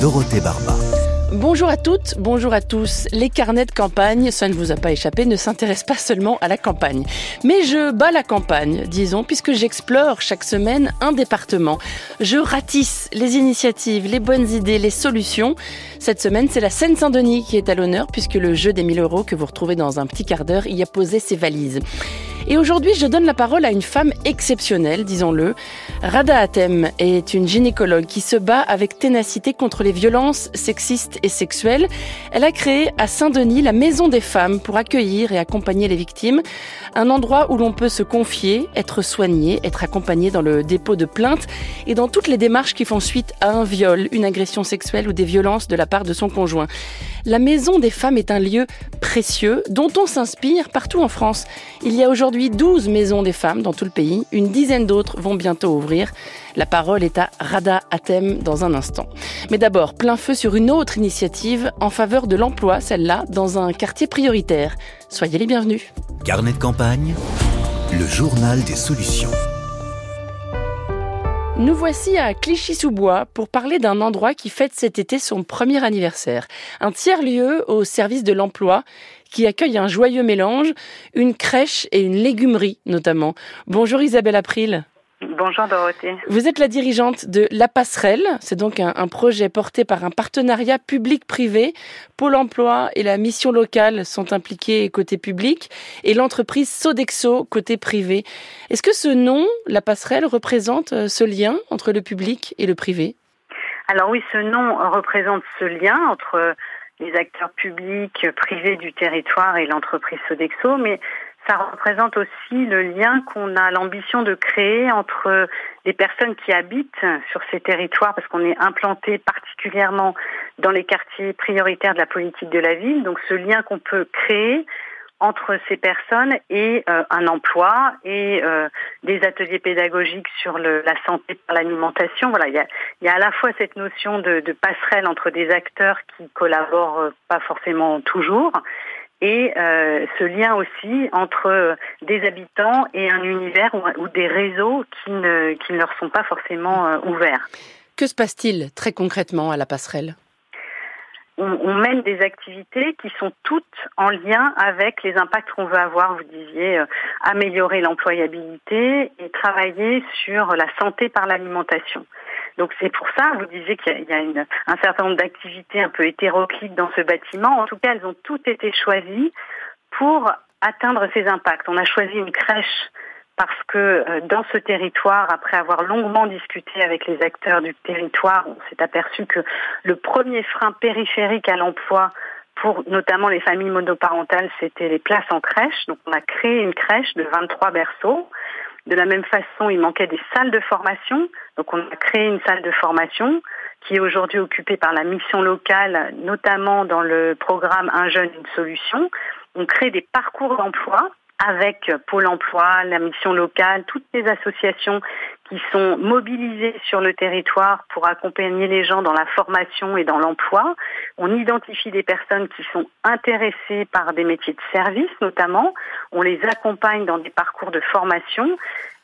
Dorothée Barba. Bonjour à toutes, bonjour à tous. Les carnets de campagne, ça ne vous a pas échappé, ne s'intéressent pas seulement à la campagne. Mais je bats la campagne, disons, puisque j'explore chaque semaine un département. Je ratisse les initiatives, les bonnes idées, les solutions. Cette semaine, c'est la Seine-Saint-Denis qui est à l'honneur, puisque le jeu des 1000 euros que vous retrouvez dans un petit quart d'heure y a posé ses valises. Et aujourd'hui, je donne la parole à une femme exceptionnelle, disons-le. Rada Atem est une gynécologue qui se bat avec ténacité contre les violences sexistes et sexuelles. Elle a créé à Saint-Denis la Maison des femmes pour accueillir et accompagner les victimes, un endroit où l'on peut se confier, être soigné, être accompagné dans le dépôt de plainte et dans toutes les démarches qui font suite à un viol, une agression sexuelle ou des violences de la part de son conjoint. La Maison des femmes est un lieu précieux dont on s'inspire partout en France. Il y a aujourd'hui 12 maisons des femmes dans tout le pays. Une dizaine d'autres vont bientôt ouvrir. La parole est à Rada Atem dans un instant. Mais d'abord, plein feu sur une autre initiative en faveur de l'emploi, celle-là, dans un quartier prioritaire. Soyez les bienvenus. Carnet de campagne, le journal des solutions. Nous voici à Clichy-sous-Bois pour parler d'un endroit qui fête cet été son premier anniversaire. Un tiers-lieu au service de l'emploi qui accueille un joyeux mélange, une crèche et une légumerie notamment. Bonjour Isabelle April. Bonjour Dorothée. Vous êtes la dirigeante de La Passerelle. C'est donc un, un projet porté par un partenariat public-privé. Pôle emploi et la mission locale sont impliqués côté public et l'entreprise Sodexo côté privé. Est-ce que ce nom, La Passerelle, représente euh, ce lien entre le public et le privé? Alors oui, ce nom représente ce lien entre les acteurs publics, privés du territoire et l'entreprise Sodexo, mais ça représente aussi le lien qu'on a l'ambition de créer entre les personnes qui habitent sur ces territoires, parce qu'on est implanté particulièrement dans les quartiers prioritaires de la politique de la ville. Donc ce lien qu'on peut créer entre ces personnes et euh, un emploi et euh, des ateliers pédagogiques sur le, la santé par l'alimentation. Voilà, il y a, y a à la fois cette notion de, de passerelle entre des acteurs qui collaborent euh, pas forcément toujours, et euh, ce lien aussi entre des habitants et un univers ou, ou des réseaux qui ne, qui ne leur sont pas forcément euh, ouverts. Que se passe-t-il très concrètement à la passerelle? On, mène des activités qui sont toutes en lien avec les impacts qu'on veut avoir. Vous disiez euh, améliorer l'employabilité et travailler sur la santé par l'alimentation. Donc c'est pour ça, vous disiez qu'il y a, un certain nombre d'activités un peu hétéroclites dans ce bâtiment. En tout cas, elles ont toutes été choisies pour atteindre ces impacts. On a choisi une crèche parce que euh, dans ce territoire, après avoir longuement discuté avec les acteurs du territoire, on s'est aperçu que le premier frein périphérique à l'emploi pour notamment les familles monoparentales, c'était les places en crèche. Donc on a créé une crèche de 23 berceaux. De la même façon, il manquait des salles de formation. Donc on a créé une salle de formation qui est aujourd'hui occupée par la mission locale, notamment dans le programme Un jeune, une solution. On crée des parcours d'emploi avec Pôle emploi, la mission locale, toutes les associations qui sont mobilisées sur le territoire pour accompagner les gens dans la formation et dans l'emploi. On identifie des personnes qui sont intéressées par des métiers de service notamment. On les accompagne dans des parcours de formation.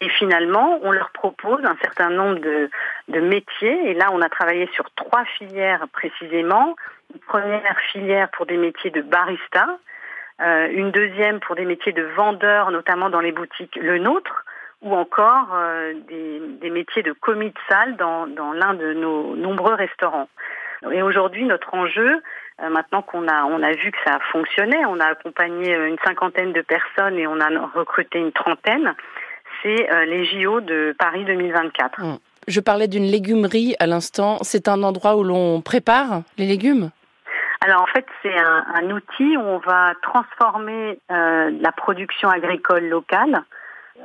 Et finalement, on leur propose un certain nombre de, métiers. Et là, on a travaillé sur trois filières précisément. Première filière pour des métiers de barista, euh, une deuxième pour des métiers de vendeur, notamment dans les boutiques Le Nôtre, ou encore euh, des, métiers de commis de salle dans, l'un de nos nombreux restaurants. Et aujourd'hui, notre enjeu, euh, maintenant qu'on a, a vu que ça a fonctionné, on a accompagné une cinquantaine de personnes et on a recruté une trentaine, c'est les JO de Paris 2024. Mmh. Je parlais d'une légumerie à l'instant. C'est un endroit où l'on prépare les légumes? Alors en fait, c'est un, un, outil où on va transformer euh, la production agricole locale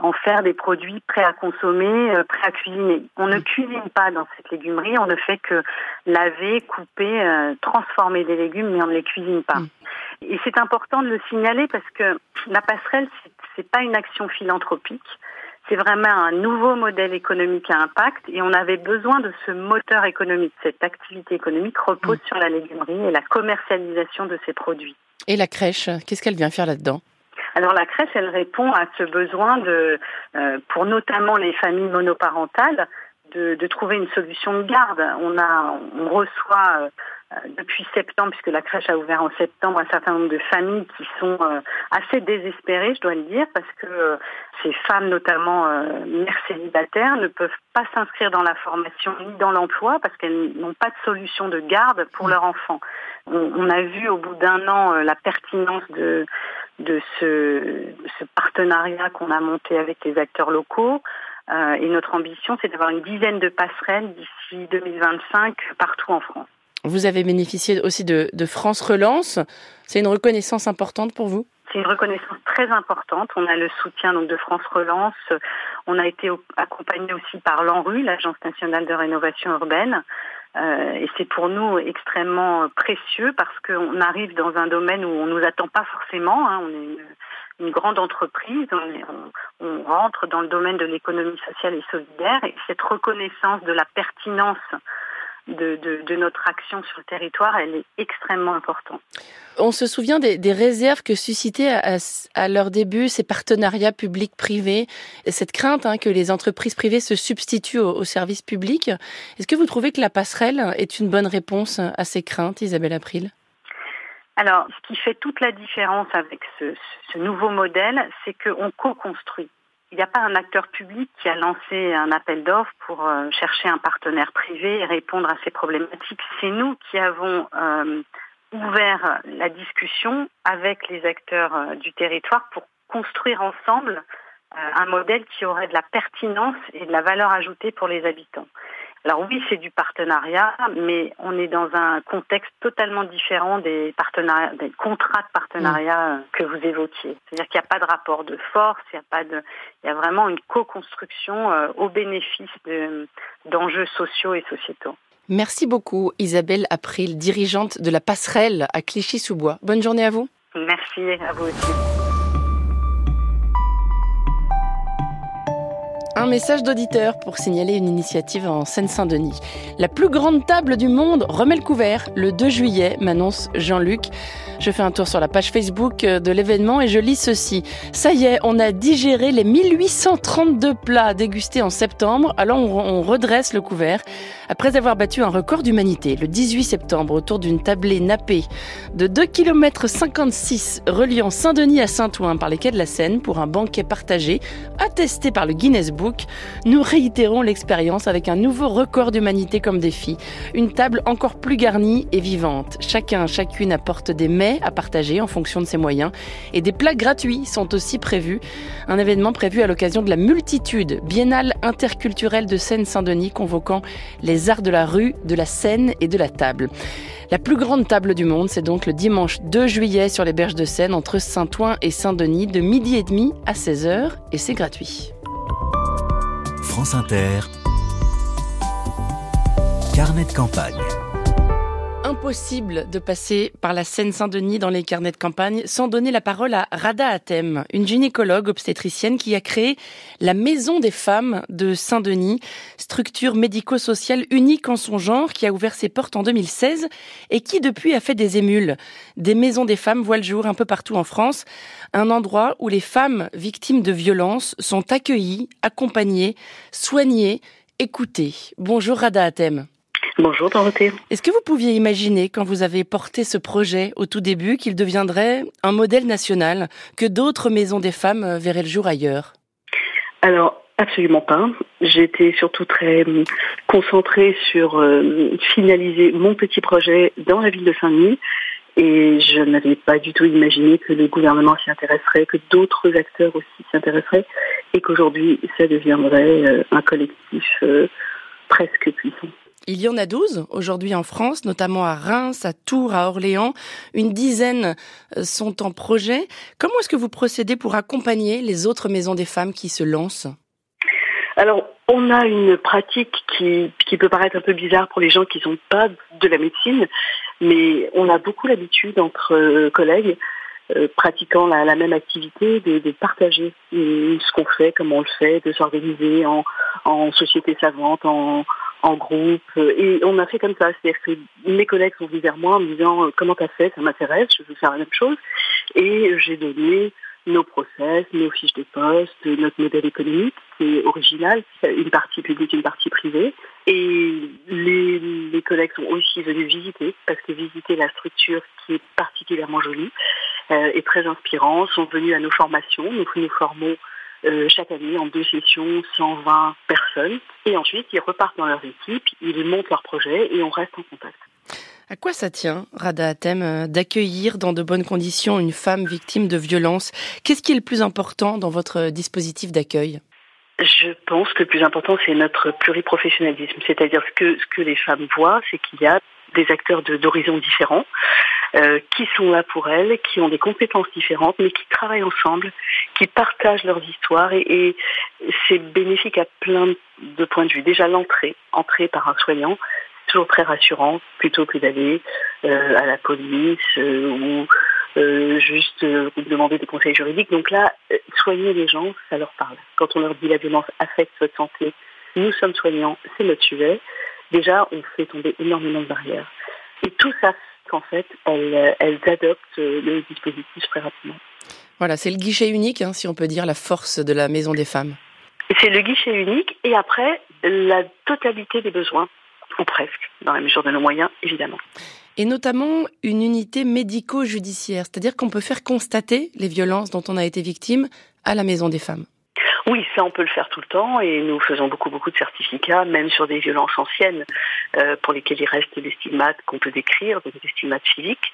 en faire des produits prêts à consommer, euh, prêts à cuisiner. On ne cuisine pas dans cette légumerie, on ne fait que laver, couper, euh, transformer des légumes, mais on ne les cuisine pas. Et c'est important de le signaler parce que la passerelle, c'est pas une action philanthropique c'est vraiment un nouveau modèle économique à impact et on avait besoin de ce moteur économique. Cette activité économique repose mmh. sur la légumerie et la commercialisation de ces produits. Et la crèche, qu'est-ce qu'elle vient faire là-dedans? Alors la crèche, elle répond à ce besoin de, euh, pour notamment les familles monoparentales, de, de, trouver une solution de garde. On a, on reçoit euh, depuis septembre, puisque la crèche a ouvert en septembre, un certain nombre de familles qui sont euh, assez désespérées, je dois le dire, parce que euh, ces femmes, notamment mères célibataires, ne peuvent pas s'inscrire dans la formation ni dans l'emploi parce qu'elles n'ont pas de solution de garde pour leur enfant. On, a vu au bout d'un an la pertinence de de ce, ce partenariat qu'on a monté avec les acteurs locaux. Euh, et notre ambition, c'est d'avoir une dizaine de passerelles d'ici 2025 partout en France. Vous avez bénéficié aussi de, France Relance. C'est une reconnaissance importante pour vous? C'est une reconnaissance très importante. On a le soutien donc de France Relance. On a été accompagné aussi par l'ANRU, l'Agence nationale de rénovation urbaine. Euh, et c'est pour nous extrêmement précieux parce qu'on arrive dans un domaine où on nous attend pas forcément. Hein. On est une, grande entreprise, on, rentre dans le domaine de l'économie sociale et solidaire et cette reconnaissance de la pertinence de, de, de, notre action sur le territoire, elle est extrêmement importante. On se souvient des, des réserves que suscitaient à, à, leur début ces partenariats publics-privés, cette crainte hein, que les entreprises privées se substituent aux, aux services publics. Est-ce que vous trouvez que la passerelle est une bonne réponse à ces craintes, Isabelle April? Alors, ce qui fait toute la différence avec ce, ce nouveau modèle, c'est qu'on co-construit. Il n'y a pas un acteur public qui a lancé un appel d'offres pour euh, chercher un partenaire privé et répondre à ces problématiques. C'est nous qui avons euh, ouvert la discussion avec les acteurs euh, du territoire pour construire ensemble un modèle qui aurait de la pertinence et de la valeur ajoutée pour les habitants. Alors oui, c'est du partenariat, mais on est dans un contexte totalement différent des partenariats, des contrats de partenariat mmh. que vous évoquiez. C'est-à-dire qu'il n'y a pas de rapport de force, il y a pas de, il y a vraiment une co-construction euh, au bénéfice d'enjeux sociaux et sociétaux. Merci beaucoup Isabelle April, dirigeante de la passerelle à Clichy-sous-Bois. Bonne journée à vous. Merci à vous aussi. Un message d'auditeur pour signaler une initiative en Seine-Saint-Denis. La plus grande table du monde remet le couvert le 2 juillet, m'annonce Jean-Luc. Je fais un tour sur la page Facebook de l'événement et je lis ceci. Ça y est, on a digéré les 1832 plats dégustés en septembre, alors on redresse le couvert. Après avoir battu un record d'humanité le 18 septembre autour d'une tablée nappée de 2 km 56 reliant Saint-Denis à Saint-Ouen par les quais de la Seine pour un banquet partagé attesté par le Guinness Book nous réitérons l'expérience avec un nouveau record d'humanité comme défi. Une table encore plus garnie et vivante. Chacun, chacune apporte des mets à partager en fonction de ses moyens et des plats gratuits sont aussi prévus. Un événement prévu à l'occasion de la multitude biennale interculturelle de Seine-Saint-Denis convoquant les arts de la rue, de la scène et de la table. La plus grande table du monde, c'est donc le dimanche 2 juillet sur les berges de Seine entre Saint-Ouen et Saint-Denis de midi et demi à 16h et c'est gratuit. France Inter, Carnet de campagne. Impossible de passer par la Seine-Saint-Denis dans les carnets de campagne sans donner la parole à Rada Atem, une gynécologue obstétricienne qui a créé la Maison des femmes de Saint-Denis, structure médico-sociale unique en son genre qui a ouvert ses portes en 2016 et qui depuis a fait des émules. Des maisons des femmes voient le jour un peu partout en France, un endroit où les femmes victimes de violences sont accueillies, accompagnées, soignées, écoutées. Bonjour Rada Atem. Bonjour Dorothée. Est-ce que vous pouviez imaginer, quand vous avez porté ce projet au tout début, qu'il deviendrait un modèle national, que d'autres maisons des femmes euh, verraient le jour ailleurs? Alors, absolument pas. J'étais surtout très hum, concentrée sur euh, finaliser mon petit projet dans la ville de Saint-Denis. Et je n'avais pas du tout imaginé que le gouvernement s'y intéresserait, que d'autres acteurs aussi s'y intéresseraient, et qu'aujourd'hui, ça deviendrait euh, un collectif presque puissant. Il y en a 12 aujourd'hui en France, notamment à Reims, à Tours, à Orléans. Une dizaine euh, sont en projet. Comment est-ce que vous procédez pour accompagner les autres maisons des femmes qui se lancent? Alors, on a une pratique qui, peut paraître un peu bizarre pour les gens qui ne sont pas de la médecine, mais on a beaucoup l'habitude entre euh, collègues pratiquant la, même activité, de, partager ce qu'on fait, comment on le fait, de s'organiser en, en société savante, en, en groupe. Et on a fait comme ça. C'est-à-dire que mes collègues sont venus vers moi en me disant comment t'as fait, ça m'intéresse, je veux faire la même chose. Et j'ai donné nos process, nos fiches de poste, notre modèle économique qui est original, une partie publique, une partie privée. Et les, les collègues sont aussi venus visiter, parce que visiter la structure qui est particulièrement jolie euh, et très inspirant, sont venus à nos formations. Nous nous formons euh, chaque année en deux sessions 120 personnes. Et ensuite, ils repartent dans leur équipe, ils montent leur projet et on reste en contact. À quoi ça tient, Rada Atem, euh, d'accueillir dans de bonnes conditions une femme victime de violence? Qu'est-ce qui est le plus important dans votre dispositif d'accueil? Je pense que le plus important, c'est notre pluriprofessionnalisme. C'est-à-dire ce que, ce que les femmes voient, c'est qu'il y a des acteurs d'horizons différents euh, qui sont là pour elles, qui ont des compétences différentes, mais qui travaillent ensemble, qui partagent leurs histoires et, et c'est bénéfique à plein de points de vue. Déjà l'entrée, entrée par un soignant, toujours très rassurant, plutôt que d'aller euh, à la police euh, ou euh, juste euh, demander des conseils juridiques. Donc là, euh, soigner les gens, ça leur parle. Quand on leur dit la violence affecte votre santé, nous sommes soignants, c'est notre sujet. Déjà, on fait tomber énormément de barrières. Et tout ça, qu'en fait, elles, elles adoptent le dispositif très rapidement. Voilà, c'est le guichet unique, hein, si on peut dire, la force de la Maison des femmes. C'est le guichet unique et après, la totalité des besoins ou presque, dans la mesure de nos moyens, évidemment. Et notamment une unité médico-judiciaire, c'est-à-dire qu'on peut faire constater les violences dont on a été victime à la Maison des femmes. Oui, ça on peut le faire tout le temps et nous faisons beaucoup beaucoup de certificats, même sur des violences anciennes euh, pour lesquelles il reste des stigmates qu'on peut décrire, donc des stigmates physiques,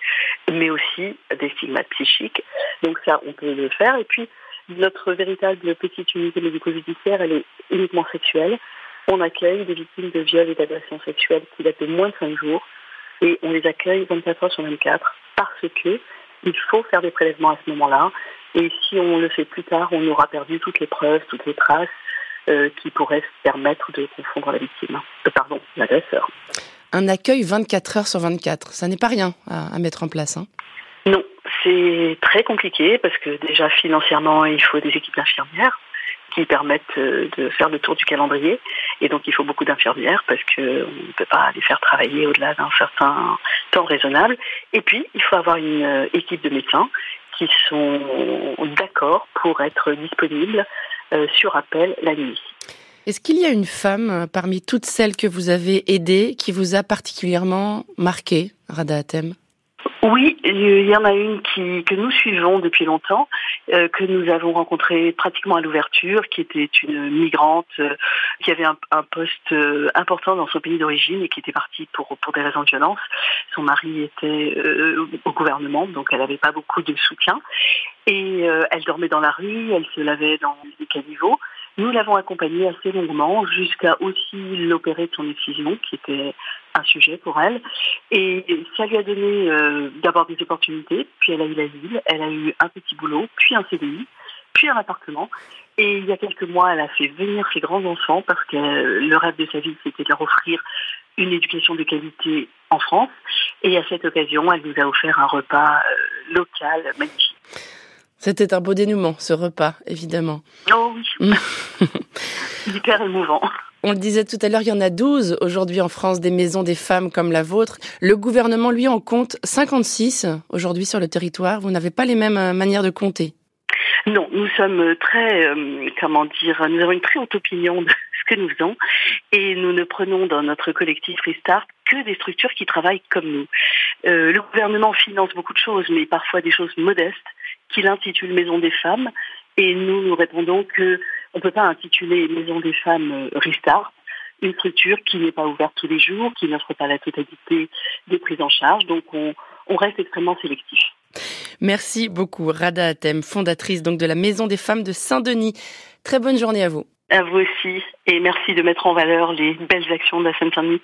mais aussi des stigmates psychiques. Donc ça on peut le faire. Et puis notre véritable petite unité médico-judiciaire, elle est uniquement sexuelle. On accueille des victimes de viols et d'agressions sexuelles qui datent de moins de 5 jours et on les accueille 24 heures sur 24 parce que il faut faire des prélèvements à ce moment-là et si on le fait plus tard, on aura perdu toutes les preuves, toutes les traces euh, qui pourraient permettre de confondre la victime, euh, pardon, l'agresseur. Un accueil 24 heures sur 24, ça n'est pas rien à, à mettre en place. Hein. Non, c'est très compliqué parce que déjà financièrement, il faut des équipes d'infirmières qui permettent euh, de faire le tour du calendrier. Et donc, il faut beaucoup d'infirmières parce qu'on ne peut pas les faire travailler au-delà d'un certain temps raisonnable. Et puis, il faut avoir une équipe de médecins qui sont d'accord pour être disponibles euh, sur appel la nuit. Est-ce qu'il y a une femme parmi toutes celles que vous avez aidées qui vous a particulièrement marqué, Rada Atem oui, il y en a une qui, que nous suivons depuis longtemps, euh, que nous avons rencontrée pratiquement à l'ouverture, qui était une migrante euh, qui avait un, poste euh, important dans son pays d'origine et qui était partie pour, pour des raisons de violence. Son mari était au gouvernement, donc elle n'avait pas beaucoup de soutien. Et elle dormait dans la rue, elle se lavait dans des caniveaux. Nous l'avons accompagnée assez longuement jusqu'à aussi l'opérer de son excision, qui était un sujet pour elle. Et ça lui a donné euh, d'abord des opportunités, puis elle a eu l'asile, elle a eu un petit boulot, puis un CDI, puis un appartement. Et il y a quelques mois, elle a fait venir ses grands-enfants parce que le rêve de sa vie, c'était de leur offrir une éducation de qualité en France. Et à cette occasion, elle nous a offert un repas euh, local magnifique. C'était un beau dénouement, ce repas, évidemment. Oh oui. Hyper émouvant. On le disait tout à l'heure, il y en a 12 aujourd'hui en France, des maisons des femmes comme la vôtre. Le gouvernement, lui, en compte 56 aujourd'hui sur le territoire. Vous n'avez pas les mêmes euh, manières de compter? Non, nous sommes très, euh, comment dire, nous avons une très haute opinion de ce que nous faisons et nous ne prenons dans notre collectif Restart que des structures qui travaillent comme nous. Euh, le gouvernement finance beaucoup de choses, mais parfois des choses modestes qu'il intitule Maison des femmes et nous nous répondons que on ne peut pas intituler Maison des femmes Restart une structure qui n'est pas ouverte tous les jours, qui n'offre pas la totalité des prises en charge. Donc on, on reste extrêmement sélectif. Merci beaucoup, Rada Atem, fondatrice donc de la Maison des femmes de Saint-Denis. Très bonne journée à vous. À vous aussi, et merci de mettre en valeur les belles actions de la Seine-Saint-Denis.